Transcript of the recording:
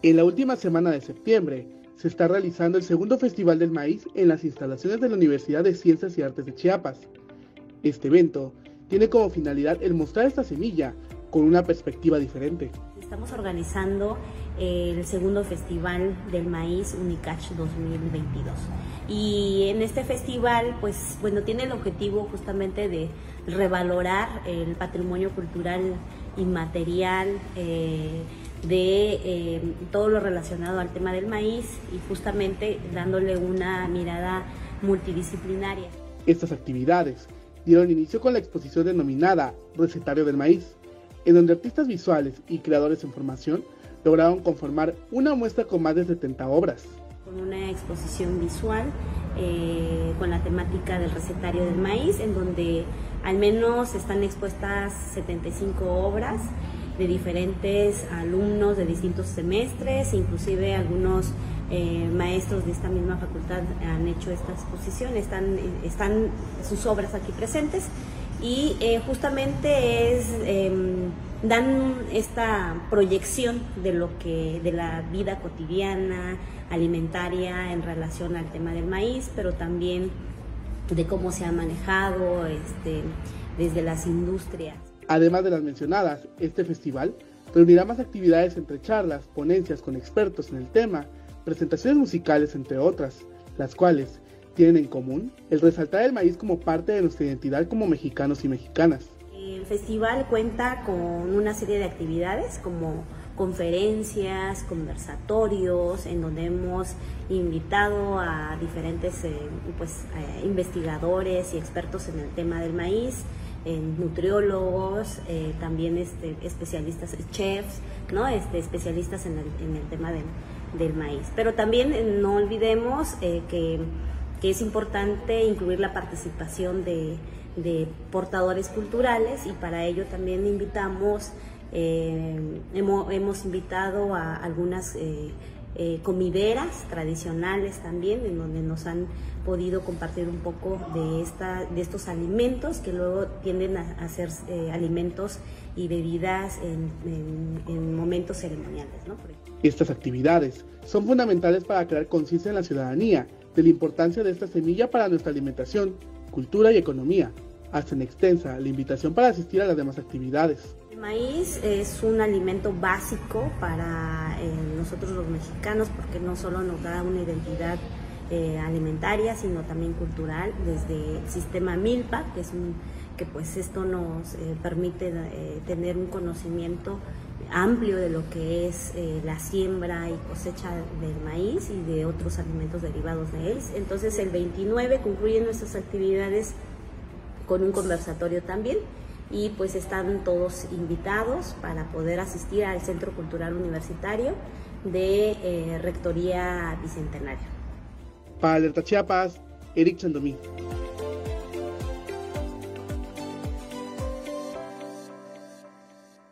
En la última semana de septiembre se está realizando el segundo Festival del Maíz en las instalaciones de la Universidad de Ciencias y Artes de Chiapas. Este evento tiene como finalidad el mostrar esta semilla con una perspectiva diferente. Estamos organizando el segundo Festival del Maíz Unicach 2022. Y en este festival, pues bueno, tiene el objetivo justamente de revalorar el patrimonio cultural inmaterial, eh, de eh, todo lo relacionado al tema del maíz y justamente dándole una mirada multidisciplinaria. Estas actividades dieron inicio con la exposición denominada Recetario del Maíz, en donde artistas visuales y creadores en formación lograron conformar una muestra con más de 70 obras. Con una exposición visual eh, con la temática del recetario del maíz, en donde al menos están expuestas 75 obras de diferentes alumnos de distintos semestres, inclusive algunos eh, maestros de esta misma facultad han hecho esta exposición, están, están sus obras aquí presentes y eh, justamente es em, dan esta proyección de lo que de la vida cotidiana alimentaria en relación al tema del maíz, pero también de cómo se ha manejado este, desde las industrias. Además de las mencionadas, este festival reunirá más actividades entre charlas, ponencias con expertos en el tema, presentaciones musicales, entre otras, las cuales tienen en común el resaltar el maíz como parte de nuestra identidad como mexicanos y mexicanas. El festival cuenta con una serie de actividades como conferencias, conversatorios, en donde hemos invitado a diferentes eh, pues, eh, investigadores y expertos en el tema del maíz, nutriólogos, eh, también este, especialistas, chefs, ¿no? este, especialistas en el, tema del, maíz. Pero también eh, no olvidemos eh, que, que, es importante incluir la participación de, de, portadores culturales y para ello también invitamos, hemos, hemos, invitado a algunas eh, comideras tradicionales también, en donde nos han podido compartir un poco de, esta, de estos alimentos que luego tienden a, ser eh, alimentos y bebidas en, en, momentos ceremoniales. Estas actividades son fundamentales para crear conciencia en la ciudadanía de la importancia de esta semilla para nuestra alimentación, cultura y economía. Hacen extensa la invitación para asistir a las demás actividades. El maíz es un alimento básico para eh, nosotros los mexicanos porque no solo nos da una identidad eh, alimentaria, sino también cultural, desde el sistema MILPA, que es un, que pues esto nos eh, permite tener un conocimiento amplio de lo que es la siembra y cosecha del maíz y de otros alimentos derivados de él. Entonces el 29 concluyen nuestras actividades con un conversatorio también y pues están todos invitados para poder asistir al Centro Cultural Universitario de eh, Rectoría Bicentenario. Para Alerta Chiapas, Eric Chandomí.